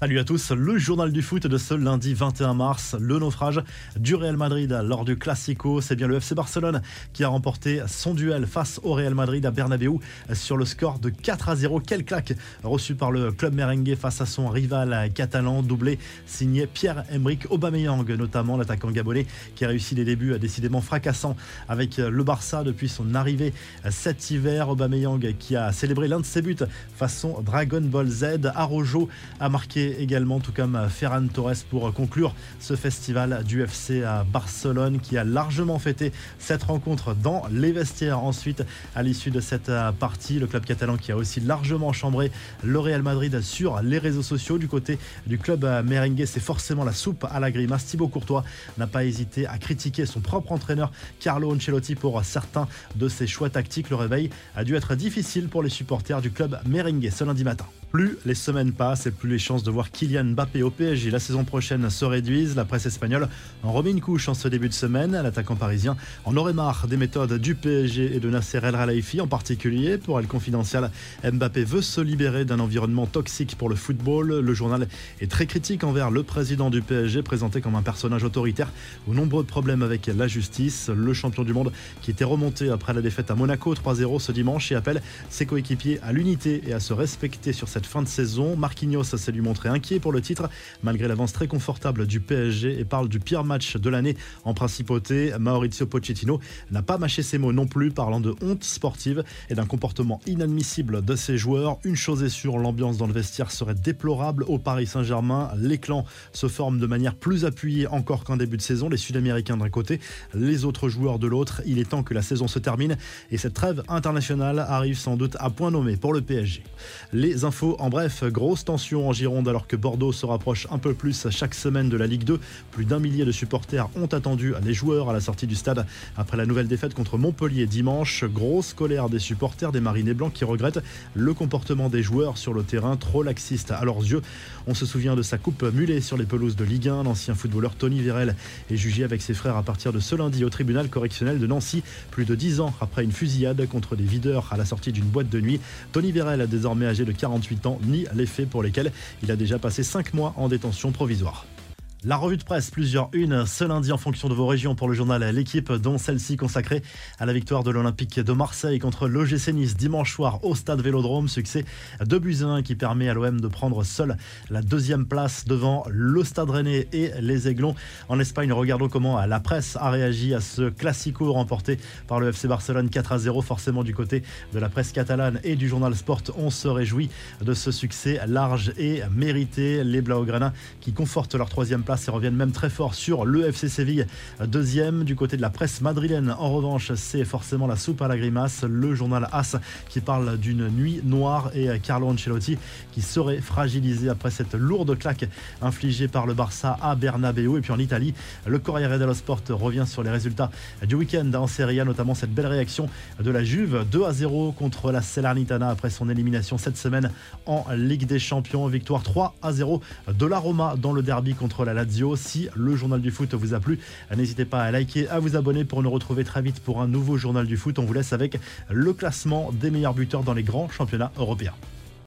Salut à tous, le journal du foot de ce lundi 21 mars, le naufrage du Real Madrid lors du Classico, c'est bien le FC Barcelone qui a remporté son duel face au Real Madrid à Bernabeu sur le score de 4 à 0. Quelle claque reçue par le club merengue face à son rival catalan, doublé signé Pierre-Emerick Aubameyang, notamment l'attaquant gabonais qui a réussi des débuts décidément fracassants avec le Barça depuis son arrivée cet hiver. Aubameyang qui a célébré l'un de ses buts façon Dragon Ball Z. Arojo a marqué également, tout comme Ferran Torres, pour conclure ce festival du FC à Barcelone qui a largement fêté cette rencontre dans les vestiaires. Ensuite, à l'issue de cette partie, le club catalan qui a aussi largement chambré le Real Madrid sur les réseaux sociaux. Du côté du club merengue, c'est forcément la soupe à la grimace. Thibaut Courtois n'a pas hésité à critiquer son propre entraîneur Carlo Ancelotti pour certains de ses choix tactiques. Le réveil a dû être difficile pour les supporters du club merengue ce lundi matin. Plus les semaines passent et plus les chances de voir Kylian Mbappé au PSG la saison prochaine se réduisent. La presse espagnole en remet une couche en ce début de semaine. L'attaquant parisien en aurait marre des méthodes du PSG et de Nasser El Khelaifi en particulier. Pour Elle Confidential, Mbappé veut se libérer d'un environnement toxique pour le football. Le journal est très critique envers le président du PSG, présenté comme un personnage autoritaire aux nombreux problèmes avec la justice. Le champion du monde qui était remonté après la défaite à Monaco 3-0 ce dimanche et appelle ses coéquipiers à l'unité et à se respecter sur cette fin de saison. Marquinhos s'est lui montré inquiet pour le titre, malgré l'avance très confortable du PSG et parle du pire match de l'année en principauté. Maurizio Pochettino n'a pas mâché ses mots non plus, parlant de honte sportive et d'un comportement inadmissible de ses joueurs. Une chose est sûre, l'ambiance dans le vestiaire serait déplorable au Paris Saint-Germain. Les clans se forment de manière plus appuyée encore qu'en début de saison. Les Sud-Américains d'un côté, les autres joueurs de l'autre. Il est temps que la saison se termine et cette trêve internationale arrive sans doute à point nommé pour le PSG. Les infos en bref, grosse tension en Gironde alors que Bordeaux se rapproche un peu plus chaque semaine de la Ligue 2. Plus d'un millier de supporters ont attendu les joueurs à la sortie du stade après la nouvelle défaite contre Montpellier dimanche. Grosse colère des supporters des Marinés Blancs qui regrettent le comportement des joueurs sur le terrain trop laxiste à leurs yeux. On se souvient de sa coupe mulet sur les pelouses de Ligue 1. L'ancien footballeur Tony Vérel est jugé avec ses frères à partir de ce lundi au tribunal correctionnel de Nancy, plus de 10 ans après une fusillade contre des videurs à la sortie d'une boîte de nuit. Tony Vérel, désormais âgé de 48 ni les faits pour lesquels il a déjà passé 5 mois en détention provisoire. La revue de presse, plusieurs unes ce lundi en fonction de vos régions pour le journal L'équipe, dont celle-ci consacrée à la victoire de l'Olympique de Marseille contre l'OGC Nice dimanche soir au stade Vélodrome. Succès de Buzyn qui permet à l'OM de prendre seul la deuxième place devant le stade Rennais et les Aiglons. En Espagne, regardons comment la presse a réagi à ce classico remporté par le FC Barcelone 4 à 0. Forcément, du côté de la presse catalane et du journal Sport, on se réjouit de ce succès large et mérité. Les Blaugrana qui confortent leur troisième place et reviennent même très fort sur le FC Séville. Deuxième du côté de la presse madrilène. En revanche, c'est forcément la soupe à la grimace. Le journal As qui parle d'une nuit noire et Carlo Ancelotti qui serait fragilisé après cette lourde claque infligée par le Barça à Bernabeu. Et puis en Italie, le Corriere dello Sport revient sur les résultats du week-end en Serie A, notamment cette belle réaction de la Juve 2 à 0 contre la Salernitana après son élimination cette semaine en Ligue des Champions. Victoire 3 à 0 de la Roma dans le derby contre la si le journal du foot vous a plu, n'hésitez pas à liker, à vous abonner pour nous retrouver très vite pour un nouveau journal du foot. On vous laisse avec le classement des meilleurs buteurs dans les grands championnats européens.